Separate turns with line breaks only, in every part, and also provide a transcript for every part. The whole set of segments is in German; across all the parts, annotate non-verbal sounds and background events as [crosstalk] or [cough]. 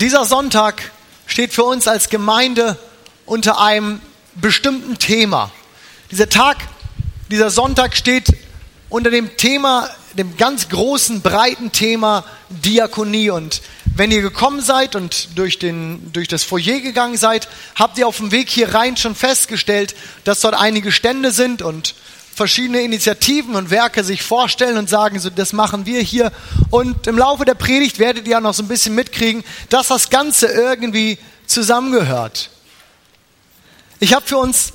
dieser Sonntag steht für uns als Gemeinde unter einem bestimmten Thema. Dieser Tag, dieser Sonntag steht unter dem Thema, dem ganz großen, breiten Thema Diakonie. Und wenn ihr gekommen seid und durch, den, durch das Foyer gegangen seid, habt ihr auf dem Weg hier rein schon festgestellt, dass dort einige Stände sind und verschiedene Initiativen und Werke sich vorstellen und sagen, so, das machen wir hier. Und im Laufe der Predigt werdet ihr auch noch so ein bisschen mitkriegen, dass das Ganze irgendwie zusammengehört. Ich habe für uns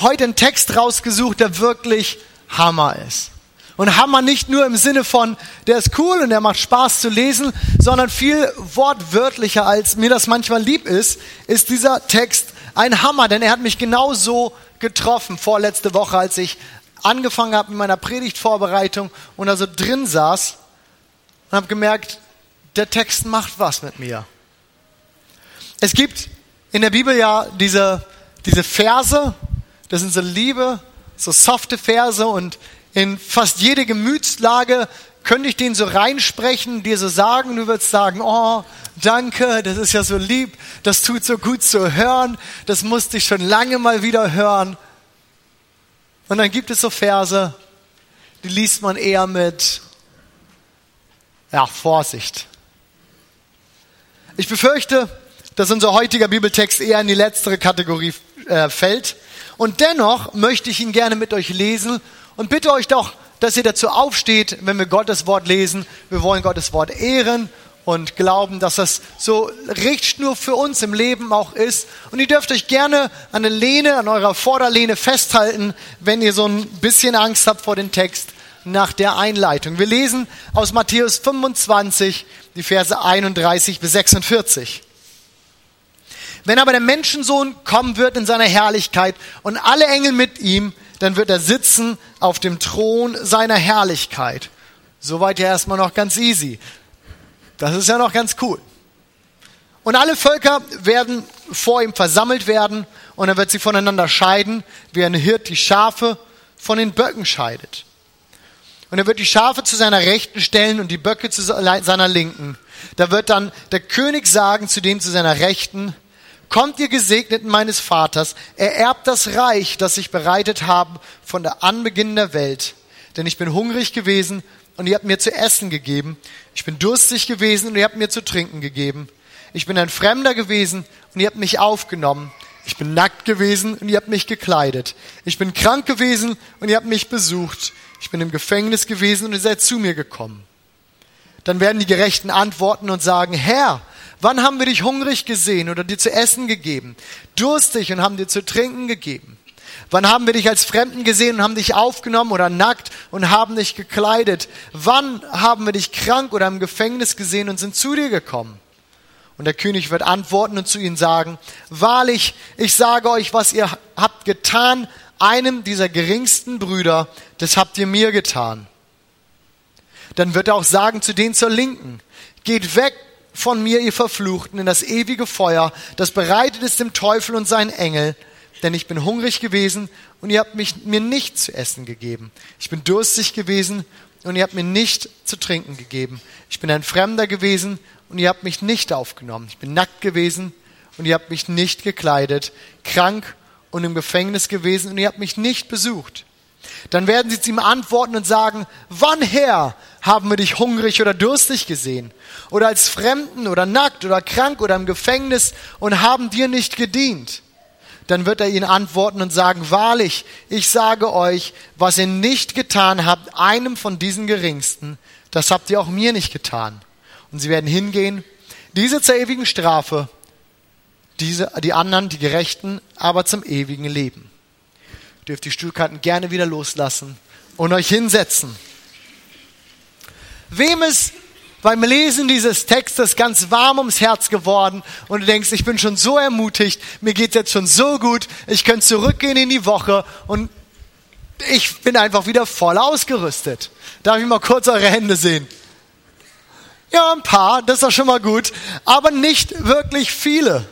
heute einen Text rausgesucht, der wirklich Hammer ist. Und Hammer nicht nur im Sinne von, der ist cool und der macht Spaß zu lesen, sondern viel wortwörtlicher, als mir das manchmal lieb ist, ist dieser Text ein Hammer, denn er hat mich genauso getroffen vorletzte Woche, als ich angefangen habe mit meiner Predigtvorbereitung und da so drin saß und habe gemerkt, der Text macht was mit mir. Es gibt in der Bibel ja diese, diese Verse, das sind so Liebe, so softe Verse und in fast jede Gemütslage könnte ich den so reinsprechen, dir so sagen, du würdest sagen, oh, danke, das ist ja so lieb, das tut so gut zu hören, das musste ich schon lange mal wieder hören. Und dann gibt es so Verse, die liest man eher mit, ja, Vorsicht. Ich befürchte, dass unser heutiger Bibeltext eher in die letztere Kategorie äh, fällt. Und dennoch möchte ich ihn gerne mit euch lesen und bitte euch doch, dass ihr dazu aufsteht, wenn wir Gottes Wort lesen. Wir wollen Gottes Wort ehren und glauben, dass das so Richtschnur für uns im Leben auch ist. Und ihr dürft euch gerne an der Lehne, an eurer Vorderlehne festhalten, wenn ihr so ein bisschen Angst habt vor dem Text nach der Einleitung. Wir lesen aus Matthäus 25 die Verse 31 bis 46. Wenn aber der Menschensohn kommen wird in seiner Herrlichkeit und alle Engel mit ihm, dann wird er sitzen auf dem Thron seiner Herrlichkeit. Soweit ja erstmal noch ganz easy. Das ist ja noch ganz cool. Und alle Völker werden vor ihm versammelt werden und er wird sie voneinander scheiden, wie ein Hirt die Schafe von den Böcken scheidet. Und er wird die Schafe zu seiner Rechten stellen und die Böcke zu seiner Linken. Da wird dann der König sagen zu dem zu seiner Rechten, Kommt ihr Gesegneten meines Vaters, ererbt das Reich, das ich bereitet habe von der Anbeginn der Welt. Denn ich bin hungrig gewesen und ihr habt mir zu essen gegeben. Ich bin durstig gewesen und ihr habt mir zu trinken gegeben. Ich bin ein Fremder gewesen und ihr habt mich aufgenommen. Ich bin nackt gewesen und ihr habt mich gekleidet. Ich bin krank gewesen und ihr habt mich besucht. Ich bin im Gefängnis gewesen und ihr seid zu mir gekommen. Dann werden die Gerechten antworten und sagen, Herr, wann haben wir dich hungrig gesehen oder dir zu essen gegeben? Durstig und haben dir zu trinken gegeben? Wann haben wir dich als Fremden gesehen und haben dich aufgenommen oder nackt und haben dich gekleidet? Wann haben wir dich krank oder im Gefängnis gesehen und sind zu dir gekommen? Und der König wird antworten und zu ihnen sagen, wahrlich, ich sage euch, was ihr habt getan, einem dieser geringsten Brüder, das habt ihr mir getan. Dann wird er auch sagen zu denen zur Linken, geht weg von mir, ihr Verfluchten, in das ewige Feuer, das bereitet ist dem Teufel und seinen Engel, denn ich bin hungrig gewesen und ihr habt mich, mir nicht zu essen gegeben. Ich bin durstig gewesen und ihr habt mir nicht zu trinken gegeben. Ich bin ein Fremder gewesen und ihr habt mich nicht aufgenommen. Ich bin nackt gewesen und ihr habt mich nicht gekleidet, krank und im Gefängnis gewesen und ihr habt mich nicht besucht. Dann werden sie zu ihm antworten und sagen, wann her haben wir dich hungrig oder durstig gesehen? Oder als Fremden oder nackt oder krank oder im Gefängnis und haben dir nicht gedient? Dann wird er ihnen antworten und sagen, wahrlich, ich sage euch, was ihr nicht getan habt, einem von diesen Geringsten, das habt ihr auch mir nicht getan. Und sie werden hingehen, diese zur ewigen Strafe, diese, die anderen, die Gerechten, aber zum ewigen Leben dürft die Stuhlkanten gerne wieder loslassen und euch hinsetzen. Wem ist beim Lesen dieses Textes ganz warm ums Herz geworden und du denkst, ich bin schon so ermutigt, mir geht jetzt schon so gut, ich könnte zurückgehen in die Woche und ich bin einfach wieder voll ausgerüstet. Darf ich mal kurz eure Hände sehen? Ja, ein paar, das ist doch schon mal gut, aber nicht wirklich viele.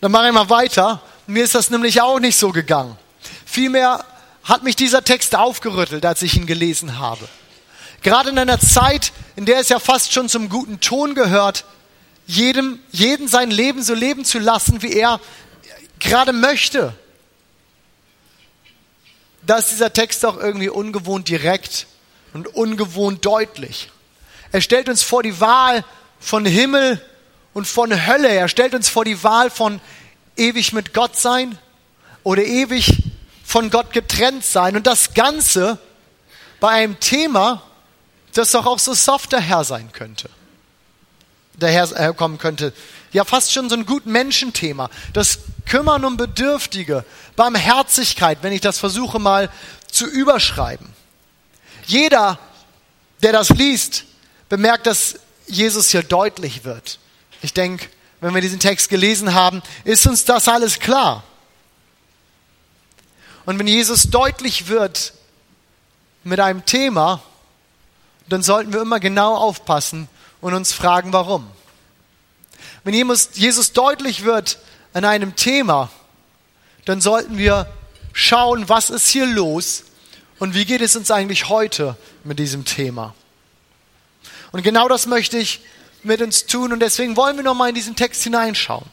Dann mache ich mal weiter. Mir ist das nämlich auch nicht so gegangen. Vielmehr hat mich dieser Text aufgerüttelt, als ich ihn gelesen habe. Gerade in einer Zeit, in der es ja fast schon zum guten Ton gehört, jedem, jeden sein Leben so leben zu lassen, wie er gerade möchte. Da ist dieser Text auch irgendwie ungewohnt direkt und ungewohnt deutlich. Er stellt uns vor die Wahl von Himmel und von Hölle. Er stellt uns vor die Wahl von ewig mit Gott sein oder ewig von Gott getrennt sein. Und das Ganze bei einem Thema, das doch auch so soft daher sein könnte. Daherkommen könnte. Ja, fast schon so ein gut Menschenthema. Das Kümmern um Bedürftige, Barmherzigkeit, wenn ich das versuche mal zu überschreiben. Jeder, der das liest, bemerkt, dass Jesus hier deutlich wird. Ich denke, wenn wir diesen Text gelesen haben, ist uns das alles klar. Und wenn Jesus deutlich wird mit einem Thema, dann sollten wir immer genau aufpassen und uns fragen, warum. Wenn Jesus deutlich wird an einem Thema, dann sollten wir schauen, was ist hier los und wie geht es uns eigentlich heute mit diesem Thema. Und genau das möchte ich mit uns tun und deswegen wollen wir nochmal in diesen Text hineinschauen.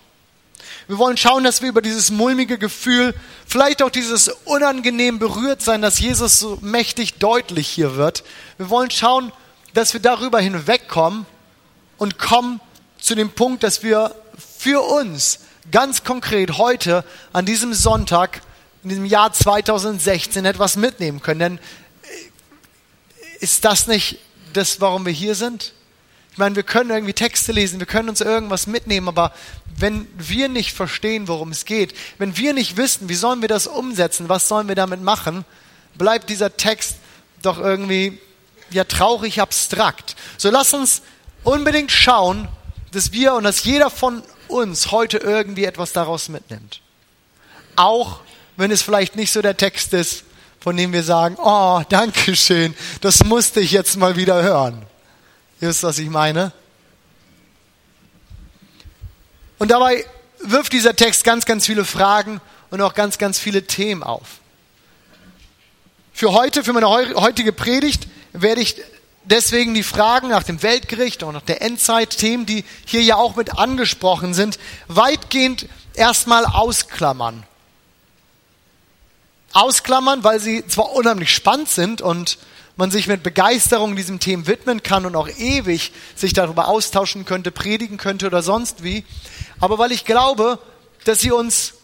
Wir wollen schauen, dass wir über dieses mulmige Gefühl, vielleicht auch dieses unangenehm berührt sein, dass Jesus so mächtig deutlich hier wird. Wir wollen schauen, dass wir darüber hinwegkommen und kommen zu dem Punkt, dass wir für uns ganz konkret heute an diesem Sonntag in diesem Jahr 2016 etwas mitnehmen können. Denn äh, ist das nicht das, warum wir hier sind? Ich meine, wir können irgendwie Texte lesen, wir können uns irgendwas mitnehmen, aber wenn wir nicht verstehen, worum es geht, wenn wir nicht wissen, wie sollen wir das umsetzen, was sollen wir damit machen, bleibt dieser Text doch irgendwie ja traurig abstrakt. So lass uns unbedingt schauen, dass wir und dass jeder von uns heute irgendwie etwas daraus mitnimmt. Auch wenn es vielleicht nicht so der Text ist, von dem wir sagen, oh, danke schön, das musste ich jetzt mal wieder hören. Ihr wisst, was ich meine? Und dabei wirft dieser Text ganz, ganz viele Fragen und auch ganz, ganz viele Themen auf. Für heute, für meine heutige Predigt, werde ich deswegen die Fragen nach dem Weltgericht und nach der Endzeit, Themen, die hier ja auch mit angesprochen sind, weitgehend erstmal ausklammern. Ausklammern, weil sie zwar unheimlich spannend sind und man sich mit Begeisterung diesem Thema widmen kann und auch ewig sich darüber austauschen könnte, predigen könnte oder sonst wie. Aber weil ich glaube, dass sie uns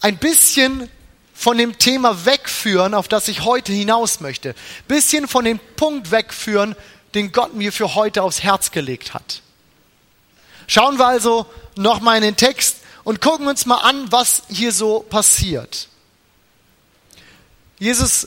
ein bisschen von dem Thema wegführen, auf das ich heute hinaus möchte. Bisschen von dem Punkt wegführen, den Gott mir für heute aufs Herz gelegt hat. Schauen wir also nochmal in den Text und gucken uns mal an, was hier so passiert. Jesus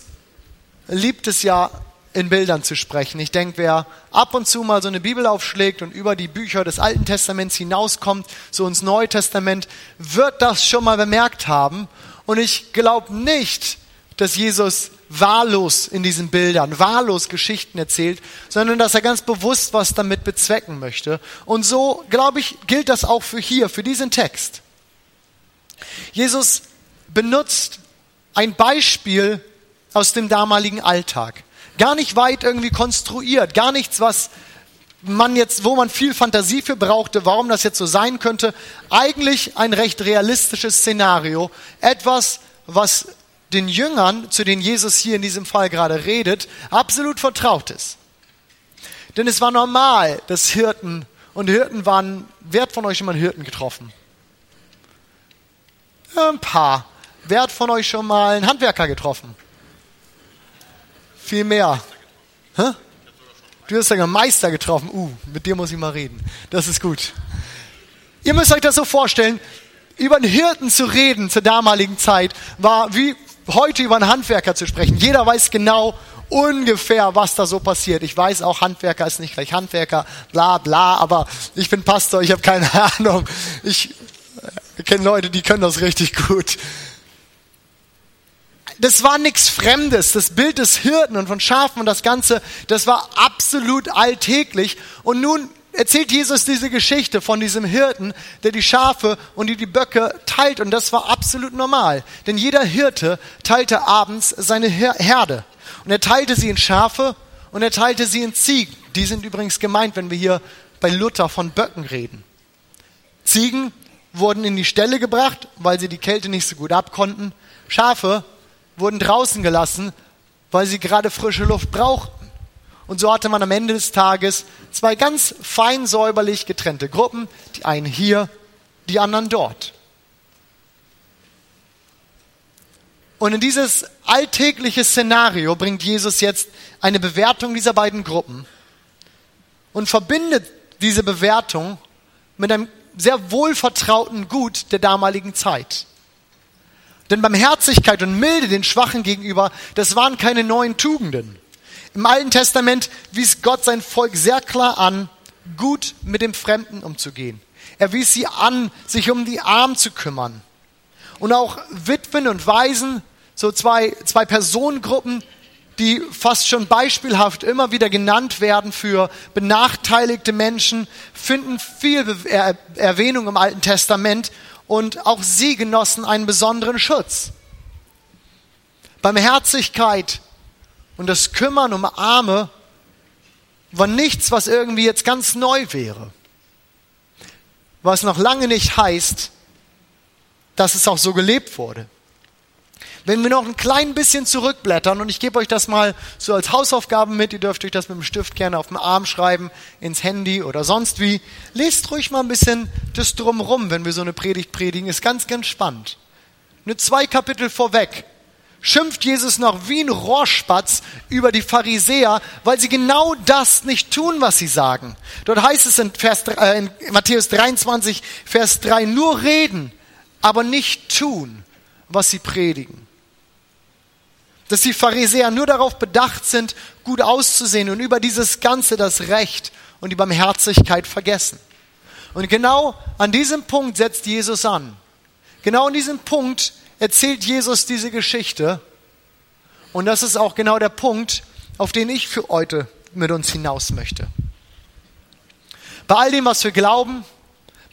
liebt es ja, in Bildern zu sprechen. Ich denke, wer ab und zu mal so eine Bibel aufschlägt und über die Bücher des Alten Testaments hinauskommt, so ins Neue Testament, wird das schon mal bemerkt haben. Und ich glaube nicht, dass Jesus wahllos in diesen Bildern, wahllos Geschichten erzählt, sondern dass er ganz bewusst was damit bezwecken möchte. Und so, glaube ich, gilt das auch für hier, für diesen Text. Jesus benutzt ein Beispiel aus dem damaligen Alltag. Gar nicht weit irgendwie konstruiert, gar nichts, was man jetzt, wo man viel Fantasie für brauchte, warum das jetzt so sein könnte. Eigentlich ein recht realistisches Szenario. Etwas, was den Jüngern, zu denen Jesus hier in diesem Fall gerade redet, absolut vertraut ist. Denn es war normal, dass Hirten und Hirten waren, wer hat von euch schon mal einen Hirten getroffen? Ein paar. Wer hat von euch schon mal einen Handwerker getroffen? Viel mehr. Hä? Du hast einen Meister getroffen. Uh, mit dir muss ich mal reden. Das ist gut. Ihr müsst euch das so vorstellen, über einen Hirten zu reden zur damaligen Zeit war wie heute über einen Handwerker zu sprechen. Jeder weiß genau ungefähr, was da so passiert. Ich weiß auch, Handwerker ist nicht gleich Handwerker, bla bla, aber ich bin Pastor, ich habe keine [laughs] Ahnung. Ich kenne Leute, die können das richtig gut das war nichts Fremdes. Das Bild des Hirten und von Schafen und das Ganze, das war absolut alltäglich. Und nun erzählt Jesus diese Geschichte von diesem Hirten, der die Schafe und die, die Böcke teilt. Und das war absolut normal. Denn jeder Hirte teilte abends seine Herde. Und er teilte sie in Schafe und er teilte sie in Ziegen. Die sind übrigens gemeint, wenn wir hier bei Luther von Böcken reden. Ziegen wurden in die Ställe gebracht, weil sie die Kälte nicht so gut abkonnten. Schafe wurden draußen gelassen, weil sie gerade frische Luft brauchten. Und so hatte man am Ende des Tages zwei ganz fein säuberlich getrennte Gruppen, die einen hier, die anderen dort. Und in dieses alltägliche Szenario bringt Jesus jetzt eine Bewertung dieser beiden Gruppen und verbindet diese Bewertung mit einem sehr wohlvertrauten Gut der damaligen Zeit. Denn Barmherzigkeit und Milde den Schwachen gegenüber, das waren keine neuen Tugenden. Im Alten Testament wies Gott sein Volk sehr klar an, gut mit dem Fremden umzugehen. Er wies sie an, sich um die Armen zu kümmern. Und auch Witwen und Waisen, so zwei, zwei Personengruppen, die fast schon beispielhaft immer wieder genannt werden für benachteiligte Menschen, finden viel Erwähnung im Alten Testament und auch sie genossen einen besonderen Schutz. Barmherzigkeit und das Kümmern um Arme war nichts, was irgendwie jetzt ganz neu wäre. Was noch lange nicht heißt, dass es auch so gelebt wurde. Wenn wir noch ein klein bisschen zurückblättern, und ich gebe euch das mal so als Hausaufgaben mit, ihr dürft euch das mit dem Stift gerne auf dem Arm schreiben, ins Handy oder sonst wie, lest ruhig mal ein bisschen das drumrum, wenn wir so eine Predigt predigen, ist ganz, ganz spannend. Nur zwei Kapitel vorweg schimpft Jesus noch wie ein Rohrspatz über die Pharisäer, weil sie genau das nicht tun, was sie sagen. Dort heißt es in, Vers, äh, in Matthäus 23, Vers 3, nur reden, aber nicht tun, was sie predigen dass die Pharisäer nur darauf bedacht sind, gut auszusehen und über dieses Ganze das Recht und die Barmherzigkeit vergessen. Und genau an diesem Punkt setzt Jesus an. Genau an diesem Punkt erzählt Jesus diese Geschichte. Und das ist auch genau der Punkt, auf den ich für heute mit uns hinaus möchte. Bei all dem, was wir glauben,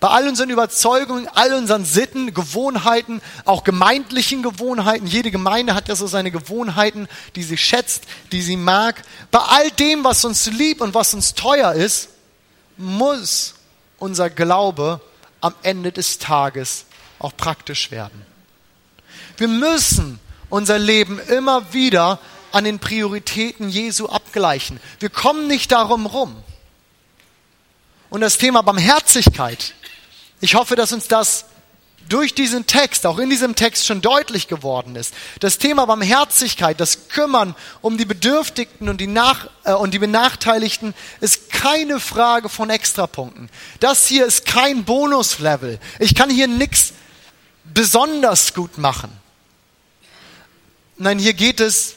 bei all unseren Überzeugungen, all unseren Sitten, Gewohnheiten, auch gemeindlichen Gewohnheiten. Jede Gemeinde hat ja so seine Gewohnheiten, die sie schätzt, die sie mag. Bei all dem, was uns lieb und was uns teuer ist, muss unser Glaube am Ende des Tages auch praktisch werden. Wir müssen unser Leben immer wieder an den Prioritäten Jesu abgleichen. Wir kommen nicht darum rum. Und das Thema Barmherzigkeit ich hoffe, dass uns das durch diesen Text, auch in diesem Text schon deutlich geworden ist. Das Thema Barmherzigkeit, das Kümmern um die Bedürftigten und die, Nach äh, und die Benachteiligten ist keine Frage von Extrapunkten. Das hier ist kein Bonuslevel. Ich kann hier nichts besonders gut machen. Nein, hier geht es,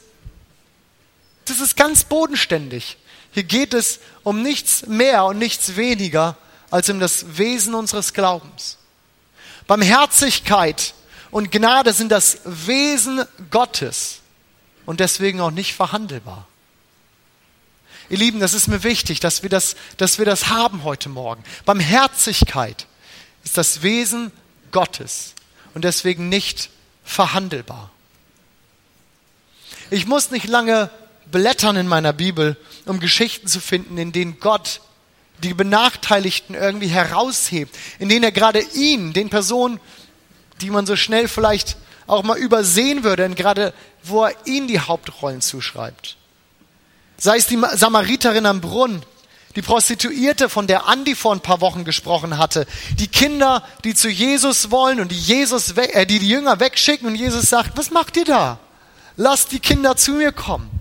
das ist ganz bodenständig. Hier geht es um nichts mehr und nichts weniger als um das Wesen unseres Glaubens. Barmherzigkeit und Gnade sind das Wesen Gottes und deswegen auch nicht verhandelbar. Ihr Lieben, das ist mir wichtig, dass wir das, dass wir das haben heute Morgen. Barmherzigkeit ist das Wesen Gottes und deswegen nicht verhandelbar. Ich muss nicht lange blättern in meiner Bibel, um Geschichten zu finden, in denen Gott die Benachteiligten irgendwie heraushebt, in denen er gerade ihn, den Personen, die man so schnell vielleicht auch mal übersehen würde, gerade wo er ihnen die Hauptrollen zuschreibt. Sei es die Samariterin am Brunnen, die Prostituierte, von der Andi vor ein paar Wochen gesprochen hatte, die Kinder, die zu Jesus wollen und die Jesus, äh, die die Jünger wegschicken und Jesus sagt, was macht ihr da? Lasst die Kinder zu mir kommen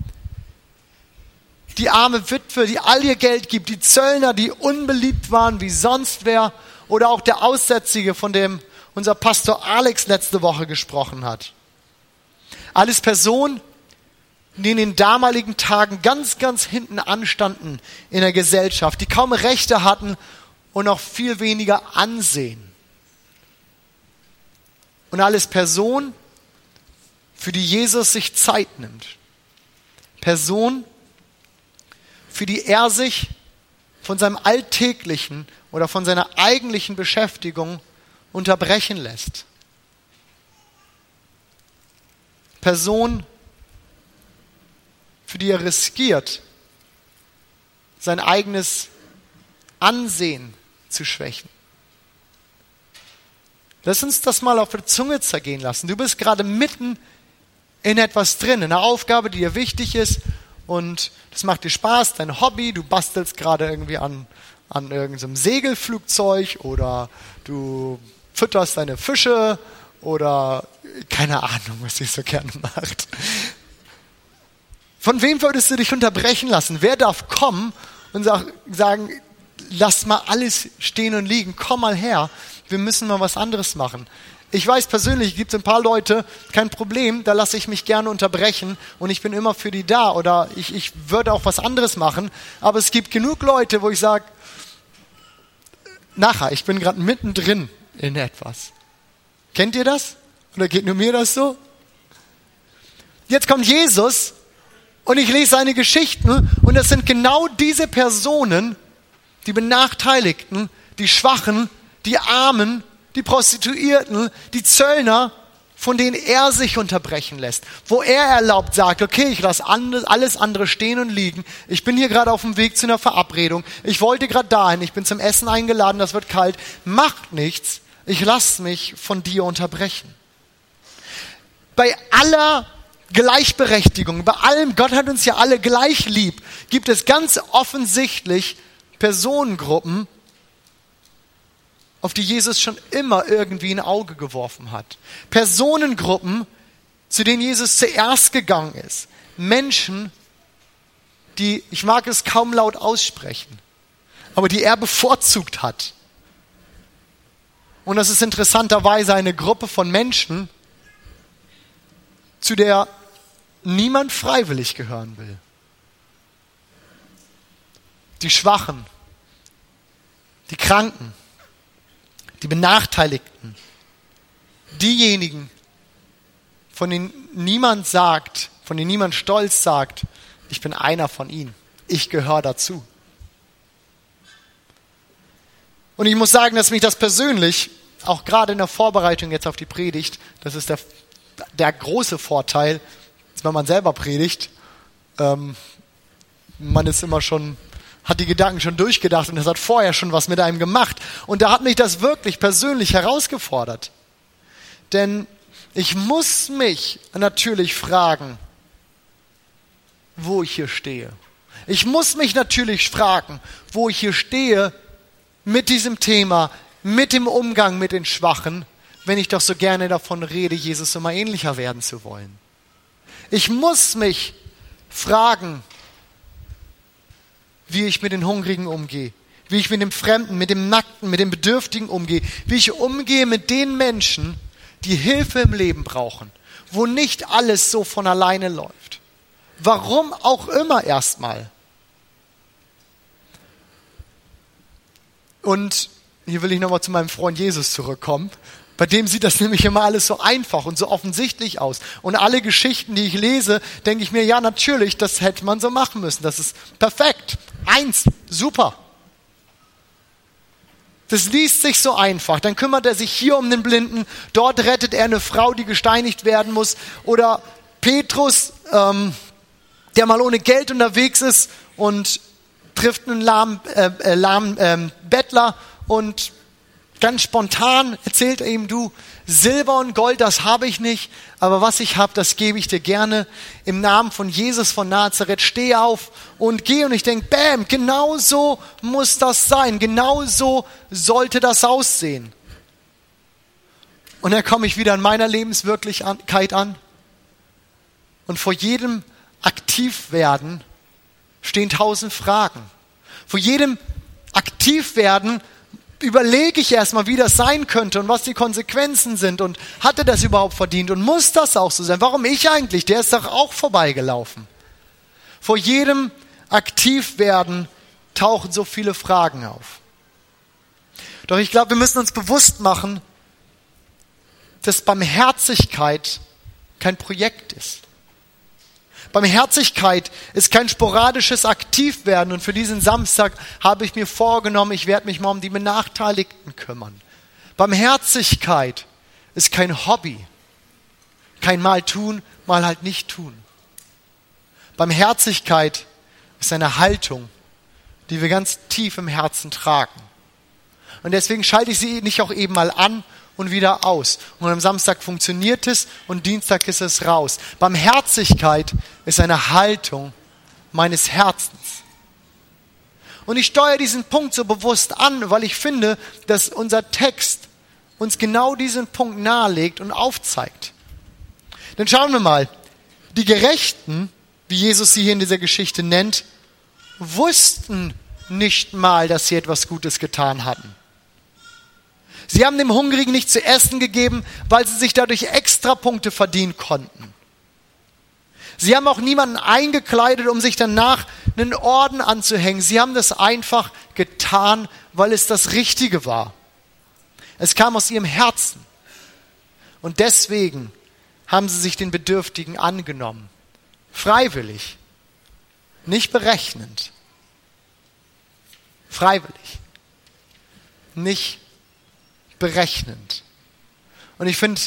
die arme Witwe, die all ihr Geld gibt, die Zöllner, die unbeliebt waren wie sonst wer, oder auch der Aussätzige, von dem unser Pastor Alex letzte Woche gesprochen hat. Alles Personen, die in den damaligen Tagen ganz, ganz hinten anstanden in der Gesellschaft, die kaum Rechte hatten und noch viel weniger Ansehen. Und alles Personen, für die Jesus sich Zeit nimmt. Personen, für die er sich von seinem alltäglichen oder von seiner eigentlichen Beschäftigung unterbrechen lässt. Person, für die er riskiert, sein eigenes Ansehen zu schwächen. Lass uns das mal auf der Zunge zergehen lassen. Du bist gerade mitten in etwas drin, in einer Aufgabe, die dir wichtig ist und das macht dir Spaß, dein Hobby, du bastelst gerade irgendwie an, an irgendeinem Segelflugzeug oder du fütterst deine Fische oder keine Ahnung, was ihr so gerne macht. Von wem würdest du dich unterbrechen lassen? Wer darf kommen und sagen, lass mal alles stehen und liegen, komm mal her, wir müssen mal was anderes machen. Ich weiß persönlich, gibt es ein paar Leute, kein Problem, da lasse ich mich gerne unterbrechen und ich bin immer für die da oder ich, ich würde auch was anderes machen. Aber es gibt genug Leute, wo ich sage, nachher, ich bin gerade mittendrin in etwas. Kennt ihr das? Oder geht nur mir das so? Jetzt kommt Jesus und ich lese seine Geschichten und es sind genau diese Personen, die Benachteiligten, die Schwachen, die Armen, die Prostituierten, die Zöllner, von denen er sich unterbrechen lässt, wo er erlaubt sagt, okay, ich lasse alles andere stehen und liegen. Ich bin hier gerade auf dem Weg zu einer Verabredung. Ich wollte gerade dahin. Ich bin zum Essen eingeladen. Das wird kalt. Macht nichts. Ich lasse mich von dir unterbrechen. Bei aller Gleichberechtigung, bei allem, Gott hat uns ja alle gleich lieb, gibt es ganz offensichtlich Personengruppen, auf die Jesus schon immer irgendwie ein Auge geworfen hat. Personengruppen, zu denen Jesus zuerst gegangen ist. Menschen, die, ich mag es kaum laut aussprechen, aber die er bevorzugt hat. Und das ist interessanterweise eine Gruppe von Menschen, zu der niemand freiwillig gehören will. Die Schwachen, die Kranken, die Benachteiligten, diejenigen, von denen niemand sagt, von denen niemand stolz sagt, ich bin einer von ihnen, ich gehöre dazu. Und ich muss sagen, dass mich das persönlich, auch gerade in der Vorbereitung jetzt auf die Predigt, das ist der, der große Vorteil, wenn man selber predigt, ähm, man ist immer schon hat die Gedanken schon durchgedacht und es hat vorher schon was mit einem gemacht. Und da hat mich das wirklich persönlich herausgefordert. Denn ich muss mich natürlich fragen, wo ich hier stehe. Ich muss mich natürlich fragen, wo ich hier stehe mit diesem Thema, mit dem Umgang mit den Schwachen, wenn ich doch so gerne davon rede, Jesus immer ähnlicher werden zu wollen. Ich muss mich fragen, wie ich mit den Hungrigen umgehe, wie ich mit dem Fremden, mit dem Nackten, mit dem Bedürftigen umgehe, wie ich umgehe mit den Menschen, die Hilfe im Leben brauchen, wo nicht alles so von alleine läuft. Warum auch immer erstmal. Und hier will ich nochmal zu meinem Freund Jesus zurückkommen. Bei dem sieht das [laughs] nämlich immer alles so einfach und so offensichtlich aus. Und alle Geschichten, die ich lese, denke ich mir, ja, natürlich, das hätte man so machen müssen. Das ist perfekt. Eins, super. Das liest sich so einfach. Dann kümmert er sich hier um den Blinden, dort rettet er eine Frau, die gesteinigt werden muss. Oder Petrus, ähm, der mal ohne Geld unterwegs ist und trifft einen lahmen, äh, äh, lahmen äh, Bettler und Ganz spontan erzählt er ihm, du, Silber und Gold, das habe ich nicht, aber was ich habe, das gebe ich dir gerne. Im Namen von Jesus von Nazareth, steh auf und geh. Und ich denke, bam, genau so muss das sein, genau so sollte das aussehen. Und dann komme ich wieder in meiner Lebenswirklichkeit an. Und vor jedem Aktivwerden stehen tausend Fragen. Vor jedem Aktivwerden überlege ich erstmal, wie das sein könnte und was die Konsequenzen sind und hatte das überhaupt verdient und muss das auch so sein? Warum ich eigentlich? Der ist doch auch vorbeigelaufen. Vor jedem Aktivwerden tauchen so viele Fragen auf. Doch ich glaube, wir müssen uns bewusst machen, dass Barmherzigkeit kein Projekt ist. Barmherzigkeit ist kein sporadisches Aktivwerden und für diesen Samstag habe ich mir vorgenommen, ich werde mich mal um die Benachteiligten kümmern. Barmherzigkeit ist kein Hobby, kein Mal tun, mal halt nicht tun. Barmherzigkeit ist eine Haltung, die wir ganz tief im Herzen tragen. Und deswegen schalte ich sie nicht auch eben mal an und wieder aus. Und am Samstag funktioniert es und Dienstag ist es raus. Barmherzigkeit ist eine Haltung meines Herzens. Und ich steuere diesen Punkt so bewusst an, weil ich finde, dass unser Text uns genau diesen Punkt nahelegt und aufzeigt. Dann schauen wir mal. Die Gerechten, wie Jesus sie hier in dieser Geschichte nennt, wussten nicht mal, dass sie etwas Gutes getan hatten. Sie haben dem Hungrigen nicht zu essen gegeben, weil sie sich dadurch Extrapunkte verdienen konnten. Sie haben auch niemanden eingekleidet, um sich danach einen Orden anzuhängen. Sie haben das einfach getan, weil es das Richtige war. Es kam aus ihrem Herzen. Und deswegen haben sie sich den Bedürftigen angenommen. Freiwillig. Nicht berechnend. Freiwillig. Nicht berechnend. Und ich finde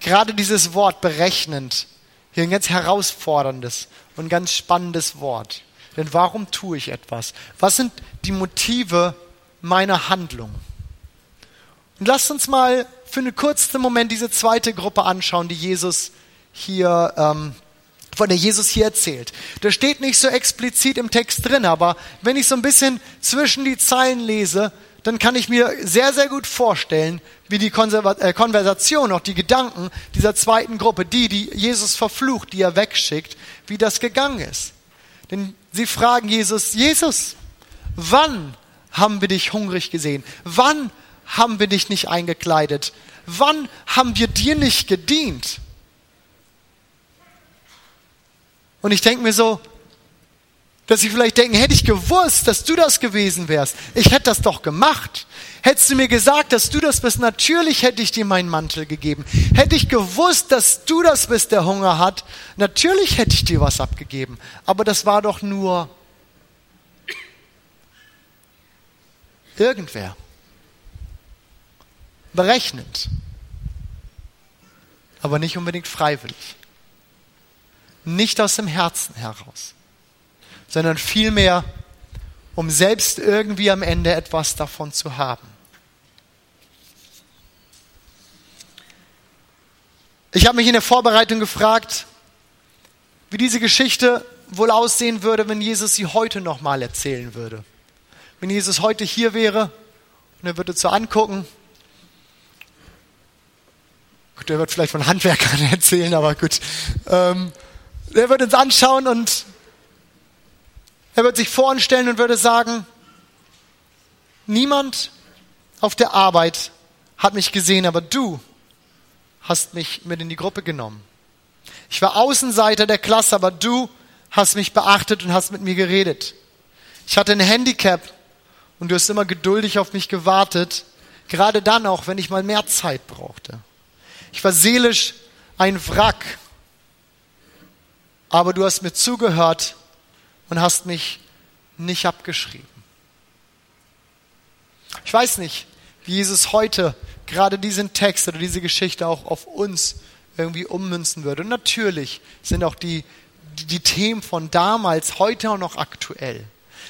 gerade dieses Wort berechnend hier ein ganz herausforderndes und ganz spannendes Wort. Denn warum tue ich etwas? Was sind die Motive meiner Handlung? Und lasst uns mal für einen kurzen Moment diese zweite Gruppe anschauen, die Jesus hier, ähm, von der Jesus hier erzählt. Das steht nicht so explizit im Text drin, aber wenn ich so ein bisschen zwischen die Zeilen lese, dann kann ich mir sehr, sehr gut vorstellen, wie die Konserva äh, Konversation, auch die Gedanken dieser zweiten Gruppe, die, die Jesus verflucht, die er wegschickt, wie das gegangen ist. Denn sie fragen Jesus, Jesus, wann haben wir dich hungrig gesehen? Wann haben wir dich nicht eingekleidet? Wann haben wir dir nicht gedient? Und ich denke mir so, dass sie vielleicht denken, hätte ich gewusst, dass du das gewesen wärst, ich hätte das doch gemacht. Hättest du mir gesagt, dass du das bist, natürlich hätte ich dir meinen Mantel gegeben. Hätte ich gewusst, dass du das bist, der Hunger hat, natürlich hätte ich dir was abgegeben. Aber das war doch nur irgendwer. Berechnend. Aber nicht unbedingt freiwillig. Nicht aus dem Herzen heraus sondern vielmehr, um selbst irgendwie am Ende etwas davon zu haben. Ich habe mich in der Vorbereitung gefragt, wie diese Geschichte wohl aussehen würde, wenn Jesus sie heute nochmal erzählen würde. Wenn Jesus heute hier wäre und er würde so angucken. Gut, er wird vielleicht von Handwerkern [laughs] erzählen, aber gut. Ähm, er würde uns anschauen und er wird sich vor uns stellen und würde sagen, niemand auf der Arbeit hat mich gesehen, aber du hast mich mit in die Gruppe genommen. Ich war Außenseiter der Klasse, aber du hast mich beachtet und hast mit mir geredet. Ich hatte ein Handicap und du hast immer geduldig auf mich gewartet, gerade dann auch, wenn ich mal mehr Zeit brauchte. Ich war seelisch ein Wrack, aber du hast mir zugehört und hast mich nicht abgeschrieben. Ich weiß nicht, wie Jesus heute gerade diesen Text oder diese Geschichte auch auf uns irgendwie ummünzen würde. Und natürlich sind auch die, die, die Themen von damals heute auch noch aktuell.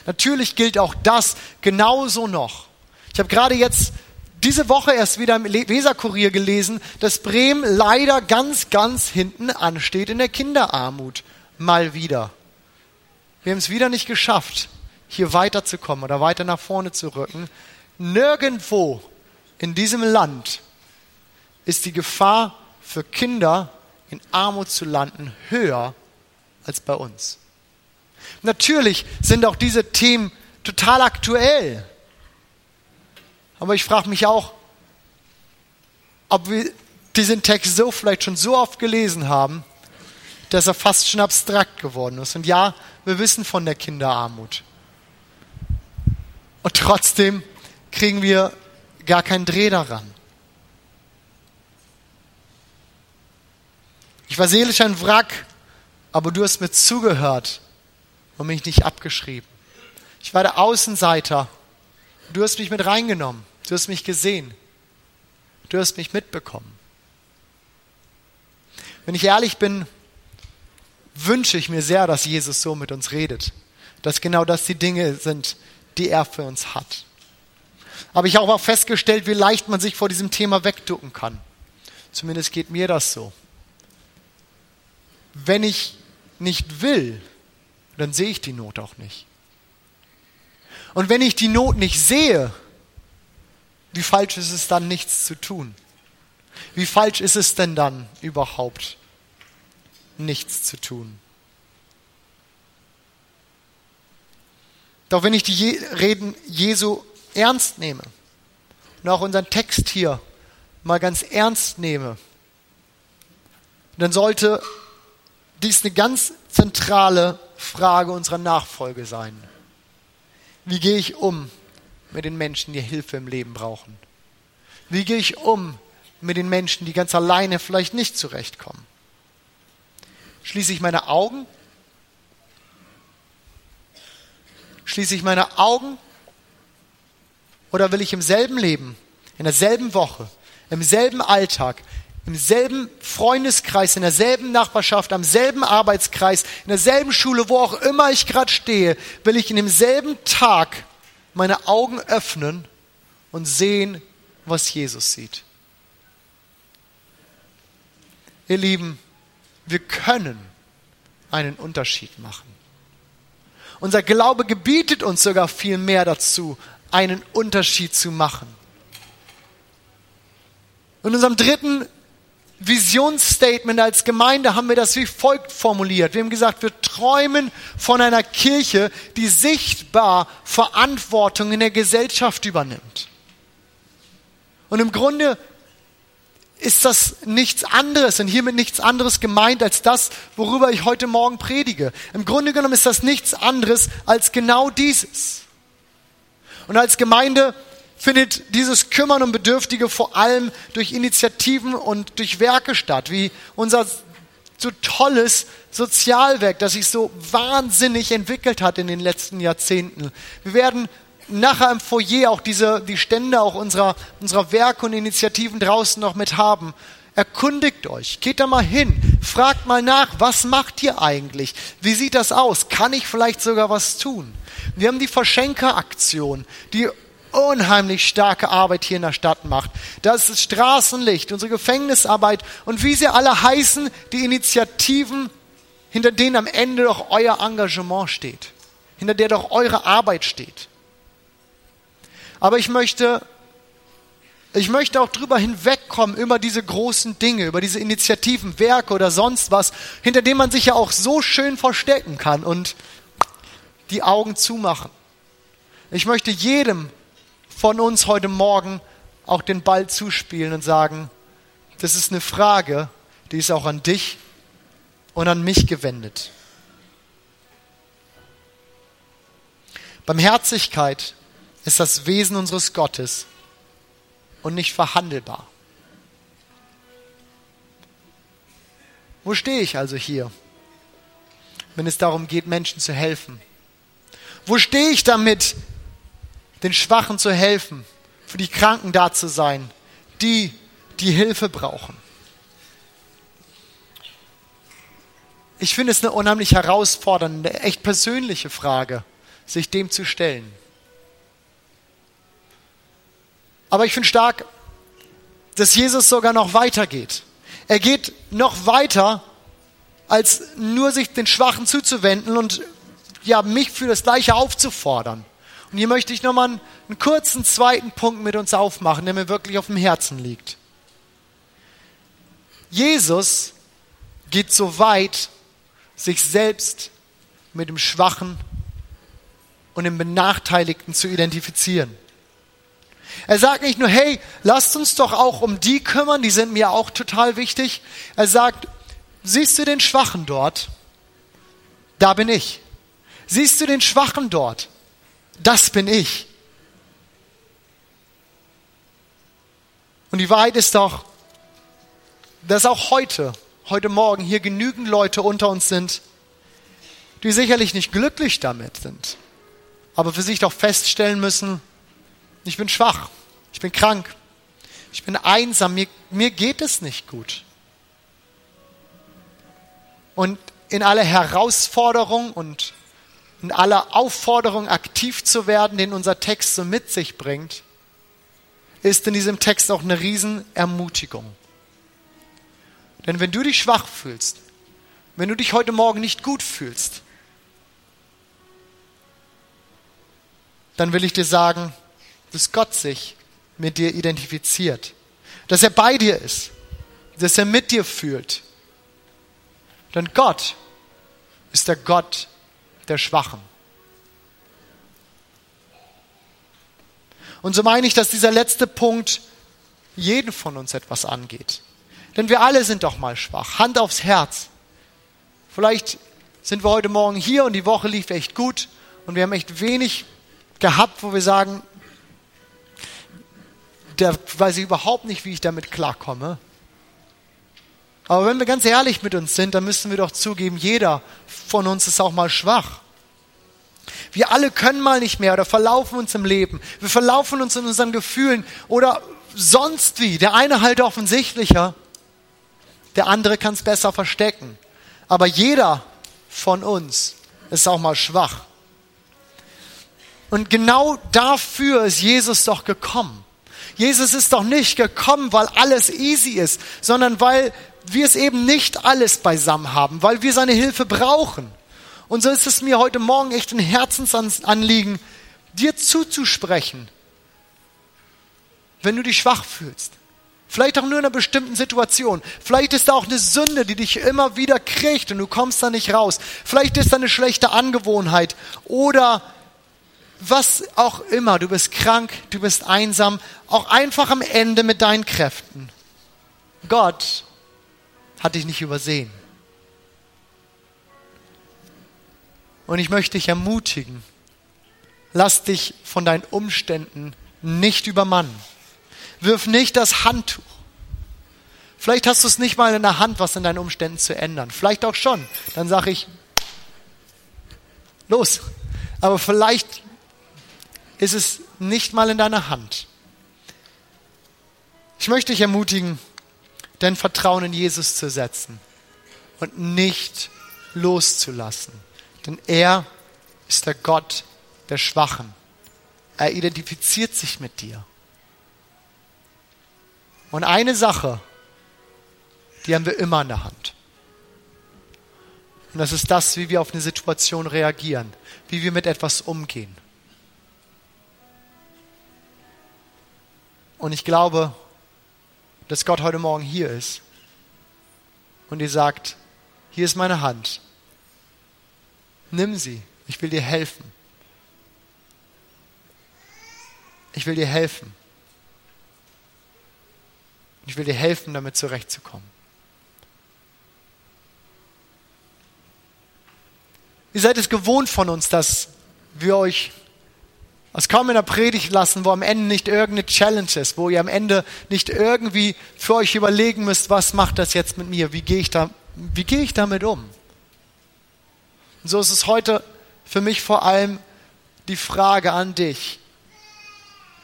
Natürlich gilt auch das genauso noch. Ich habe gerade jetzt diese Woche erst wieder im Weserkurier gelesen, dass Bremen leider ganz, ganz hinten ansteht in der Kinderarmut. Mal wieder. Wir haben es wieder nicht geschafft, hier weiterzukommen oder weiter nach vorne zu rücken. Nirgendwo in diesem Land ist die Gefahr für Kinder in Armut zu landen höher als bei uns. Natürlich sind auch diese Themen total aktuell. Aber ich frage mich auch, ob wir diesen Text so vielleicht schon so oft gelesen haben, dass er fast schon abstrakt geworden ist. Und ja, wir wissen von der Kinderarmut. Und trotzdem kriegen wir gar keinen Dreh daran. Ich war seelisch ein Wrack, aber du hast mir zugehört und mich nicht abgeschrieben. Ich war der Außenseiter. Du hast mich mit reingenommen. Du hast mich gesehen. Du hast mich mitbekommen. Wenn ich ehrlich bin, wünsche ich mir sehr, dass Jesus so mit uns redet. dass genau das die Dinge sind, die er für uns hat. Aber ich habe auch festgestellt, wie leicht man sich vor diesem Thema wegducken kann. Zumindest geht mir das so. Wenn ich nicht will, dann sehe ich die Not auch nicht. Und wenn ich die Not nicht sehe, wie falsch ist es dann, nichts zu tun? Wie falsch ist es denn dann überhaupt, nichts zu tun? Doch wenn ich die Reden Jesu ernst nehme und auch unseren Text hier mal ganz ernst nehme, dann sollte dies eine ganz zentrale Frage unserer Nachfolge sein. Wie gehe ich um mit den Menschen, die Hilfe im Leben brauchen? Wie gehe ich um mit den Menschen, die ganz alleine vielleicht nicht zurechtkommen? Schließe ich meine Augen? Schließe ich meine Augen? Oder will ich im selben Leben, in derselben Woche, im selben Alltag, im selben Freundeskreis, in derselben Nachbarschaft, am selben Arbeitskreis, in derselben Schule, wo auch immer ich gerade stehe, will ich in demselben Tag meine Augen öffnen und sehen, was Jesus sieht. Ihr Lieben, wir können einen Unterschied machen. Unser Glaube gebietet uns sogar viel mehr dazu, einen Unterschied zu machen. In unserem dritten Visionsstatement als Gemeinde haben wir das wie folgt formuliert. Wir haben gesagt, wir träumen von einer Kirche, die sichtbar Verantwortung in der Gesellschaft übernimmt. Und im Grunde ist das nichts anderes und hiermit nichts anderes gemeint als das, worüber ich heute Morgen predige. Im Grunde genommen ist das nichts anderes als genau dieses. Und als Gemeinde findet dieses Kümmern um Bedürftige vor allem durch Initiativen und durch Werke statt, wie unser so tolles Sozialwerk, das sich so wahnsinnig entwickelt hat in den letzten Jahrzehnten. Wir werden nachher im Foyer auch diese, die Stände auch unserer, unserer Werke und Initiativen draußen noch mit haben. Erkundigt euch, geht da mal hin, fragt mal nach, was macht ihr eigentlich? Wie sieht das aus? Kann ich vielleicht sogar was tun? Wir haben die Verschenkeraktion, die unheimlich starke Arbeit hier in der Stadt macht. Das ist das Straßenlicht, unsere Gefängnisarbeit und wie sie alle heißen, die Initiativen, hinter denen am Ende doch euer Engagement steht, hinter der doch eure Arbeit steht. Aber ich möchte, ich möchte auch drüber hinwegkommen, über diese großen Dinge, über diese Initiativen, Werke oder sonst was, hinter denen man sich ja auch so schön verstecken kann und die Augen zumachen. Ich möchte jedem von uns heute Morgen auch den Ball zuspielen und sagen, das ist eine Frage, die ist auch an dich und an mich gewendet. Barmherzigkeit ist das Wesen unseres Gottes und nicht verhandelbar. Wo stehe ich also hier, wenn es darum geht, Menschen zu helfen? Wo stehe ich damit, den Schwachen zu helfen, für die Kranken da zu sein, die, die Hilfe brauchen. Ich finde es eine unheimlich herausfordernde, echt persönliche Frage, sich dem zu stellen. Aber ich finde stark, dass Jesus sogar noch weitergeht. Er geht noch weiter, als nur sich den Schwachen zuzuwenden und ja, mich für das Gleiche aufzufordern. Und hier möchte ich nochmal einen, einen kurzen zweiten Punkt mit uns aufmachen, der mir wirklich auf dem Herzen liegt. Jesus geht so weit, sich selbst mit dem Schwachen und dem Benachteiligten zu identifizieren. Er sagt nicht nur, hey, lasst uns doch auch um die kümmern, die sind mir auch total wichtig. Er sagt, siehst du den Schwachen dort? Da bin ich. Siehst du den Schwachen dort? das bin ich. Und die Wahrheit ist doch, dass auch heute, heute Morgen hier genügend Leute unter uns sind, die sicherlich nicht glücklich damit sind, aber für sich doch feststellen müssen, ich bin schwach, ich bin krank, ich bin einsam, mir, mir geht es nicht gut. Und in aller Herausforderung und und aller Aufforderung, aktiv zu werden, den unser Text so mit sich bringt, ist in diesem Text auch eine Riesenermutigung. Denn wenn du dich schwach fühlst, wenn du dich heute Morgen nicht gut fühlst, dann will ich dir sagen, dass Gott sich mit dir identifiziert, dass er bei dir ist, dass er mit dir fühlt. Denn Gott ist der Gott der Schwachen. Und so meine ich, dass dieser letzte Punkt jeden von uns etwas angeht. Denn wir alle sind doch mal schwach. Hand aufs Herz. Vielleicht sind wir heute Morgen hier und die Woche lief echt gut und wir haben echt wenig gehabt, wo wir sagen, da weiß ich überhaupt nicht, wie ich damit klarkomme. Aber wenn wir ganz ehrlich mit uns sind, dann müssen wir doch zugeben, jeder von uns ist auch mal schwach. Wir alle können mal nicht mehr oder verlaufen uns im Leben. Wir verlaufen uns in unseren Gefühlen oder sonst wie. Der eine halt offensichtlicher, der andere kann es besser verstecken. Aber jeder von uns ist auch mal schwach. Und genau dafür ist Jesus doch gekommen. Jesus ist doch nicht gekommen, weil alles easy ist, sondern weil wir es eben nicht alles beisammen haben, weil wir seine Hilfe brauchen. Und so ist es mir heute Morgen echt ein Herzensanliegen, dir zuzusprechen, wenn du dich schwach fühlst. Vielleicht auch nur in einer bestimmten Situation. Vielleicht ist da auch eine Sünde, die dich immer wieder kriegt und du kommst da nicht raus. Vielleicht ist da eine schlechte Angewohnheit oder was auch immer. Du bist krank, du bist einsam, auch einfach am Ende mit deinen Kräften. Gott hat dich nicht übersehen. Und ich möchte dich ermutigen, lass dich von deinen Umständen nicht übermannen. Wirf nicht das Handtuch. Vielleicht hast du es nicht mal in der Hand, was in deinen Umständen zu ändern. Vielleicht auch schon. Dann sage ich, los. Aber vielleicht ist es nicht mal in deiner Hand. Ich möchte dich ermutigen, dein Vertrauen in Jesus zu setzen und nicht loszulassen. Denn er ist der Gott der Schwachen. Er identifiziert sich mit dir. Und eine Sache, die haben wir immer in der Hand. Und das ist das, wie wir auf eine Situation reagieren, wie wir mit etwas umgehen. Und ich glaube, dass Gott heute Morgen hier ist und dir sagt, hier ist meine Hand. Nimm sie. Ich will dir helfen. Ich will dir helfen. Ich will dir helfen, damit zurechtzukommen. Ihr seid es gewohnt von uns, dass wir euch es kaum in der Predigt lassen, wo am Ende nicht irgendeine Challenge ist, wo ihr am Ende nicht irgendwie für euch überlegen müsst, was macht das jetzt mit mir? Wie gehe ich, da, wie gehe ich damit um? Und so ist es heute für mich vor allem die Frage an dich.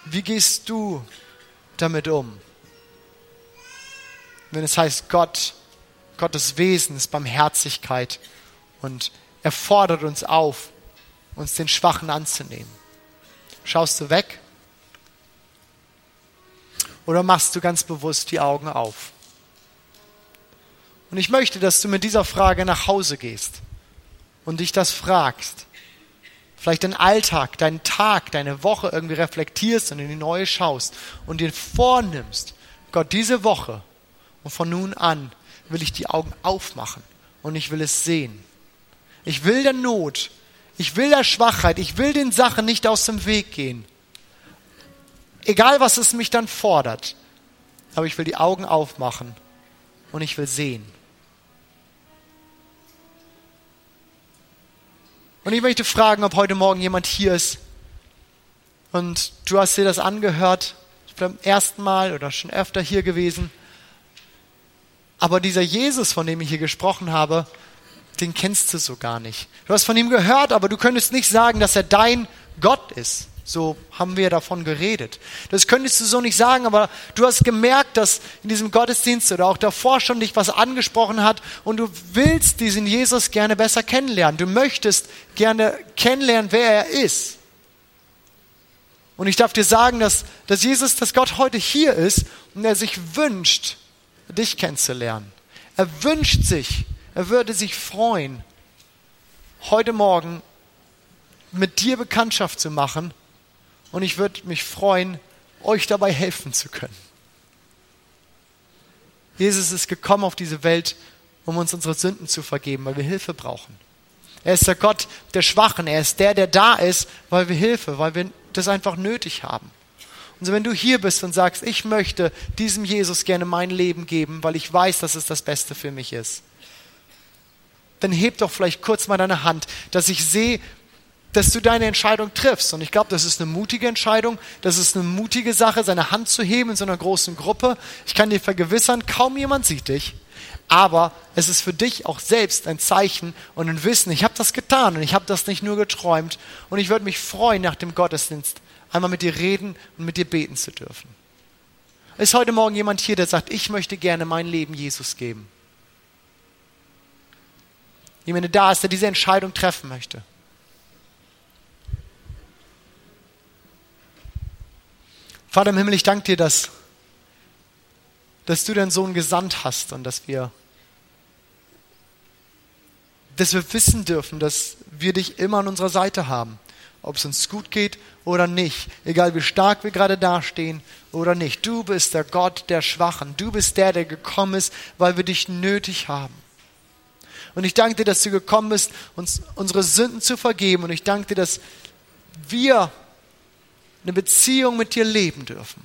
Wie gehst du damit um? Wenn es heißt, Gott, Gottes Wesen ist Barmherzigkeit und er fordert uns auf, uns den Schwachen anzunehmen. Schaust du weg? Oder machst du ganz bewusst die Augen auf? Und ich möchte, dass du mit dieser Frage nach Hause gehst und dich das fragst. Vielleicht deinen Alltag, deinen Tag, deine Woche irgendwie reflektierst und in die neue schaust und dir vornimmst, Gott, diese Woche und von nun an will ich die Augen aufmachen und ich will es sehen. Ich will der Not ich will der Schwachheit, ich will den Sachen nicht aus dem Weg gehen. Egal, was es mich dann fordert. Aber ich will die Augen aufmachen und ich will sehen. Und ich möchte fragen, ob heute Morgen jemand hier ist und du hast dir das angehört, beim ersten Mal oder schon öfter hier gewesen. Aber dieser Jesus, von dem ich hier gesprochen habe, den kennst du so gar nicht. Du hast von ihm gehört, aber du könntest nicht sagen, dass er dein Gott ist. So haben wir davon geredet. Das könntest du so nicht sagen, aber du hast gemerkt, dass in diesem Gottesdienst oder auch davor schon dich was angesprochen hat und du willst diesen Jesus gerne besser kennenlernen. Du möchtest gerne kennenlernen, wer er ist. Und ich darf dir sagen, dass, dass Jesus, dass Gott heute hier ist und er sich wünscht, dich kennenzulernen. Er wünscht sich, er würde sich freuen, heute Morgen mit dir Bekanntschaft zu machen und ich würde mich freuen, euch dabei helfen zu können. Jesus ist gekommen auf diese Welt, um uns unsere Sünden zu vergeben, weil wir Hilfe brauchen. Er ist der Gott der Schwachen. Er ist der, der da ist, weil wir Hilfe, weil wir das einfach nötig haben. Und so, wenn du hier bist und sagst, ich möchte diesem Jesus gerne mein Leben geben, weil ich weiß, dass es das Beste für mich ist, dann heb doch vielleicht kurz mal deine Hand, dass ich sehe, dass du deine Entscheidung triffst. Und ich glaube, das ist eine mutige Entscheidung, das ist eine mutige Sache, seine Hand zu heben in so einer großen Gruppe. Ich kann dir vergewissern, kaum jemand sieht dich. Aber es ist für dich auch selbst ein Zeichen und ein Wissen, ich habe das getan und ich habe das nicht nur geträumt. Und ich würde mich freuen, nach dem Gottesdienst einmal mit dir reden und mit dir beten zu dürfen. Ist heute Morgen jemand hier, der sagt, ich möchte gerne mein Leben Jesus geben? Jemand, da ist, der diese Entscheidung treffen möchte. Vater im Himmel, ich danke dir, dass, dass du deinen Sohn gesandt hast und dass wir, dass wir wissen dürfen, dass wir dich immer an unserer Seite haben. Ob es uns gut geht oder nicht. Egal wie stark wir gerade dastehen oder nicht. Du bist der Gott der Schwachen. Du bist der, der gekommen ist, weil wir dich nötig haben. Und ich danke dir, dass du gekommen bist, uns unsere Sünden zu vergeben. Und ich danke dir, dass wir eine Beziehung mit dir leben dürfen.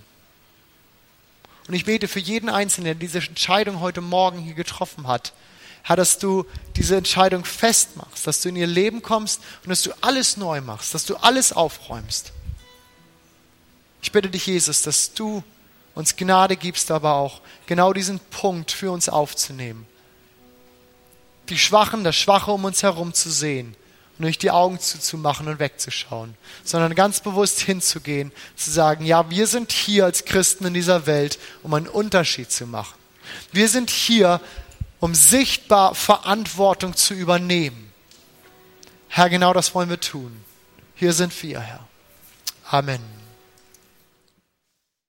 Und ich bete für jeden Einzelnen, der diese Entscheidung heute Morgen hier getroffen hat, Herr, dass du diese Entscheidung festmachst, dass du in ihr Leben kommst und dass du alles neu machst, dass du alles aufräumst. Ich bitte dich, Jesus, dass du uns Gnade gibst, aber auch genau diesen Punkt für uns aufzunehmen. Die Schwachen, das Schwache um uns herum zu sehen und nicht die Augen zuzumachen und wegzuschauen, sondern ganz bewusst hinzugehen, zu sagen, ja, wir sind hier als Christen in dieser Welt, um einen Unterschied zu machen. Wir sind hier, um sichtbar Verantwortung zu übernehmen. Herr, genau das wollen wir tun. Hier sind wir, Herr. Amen.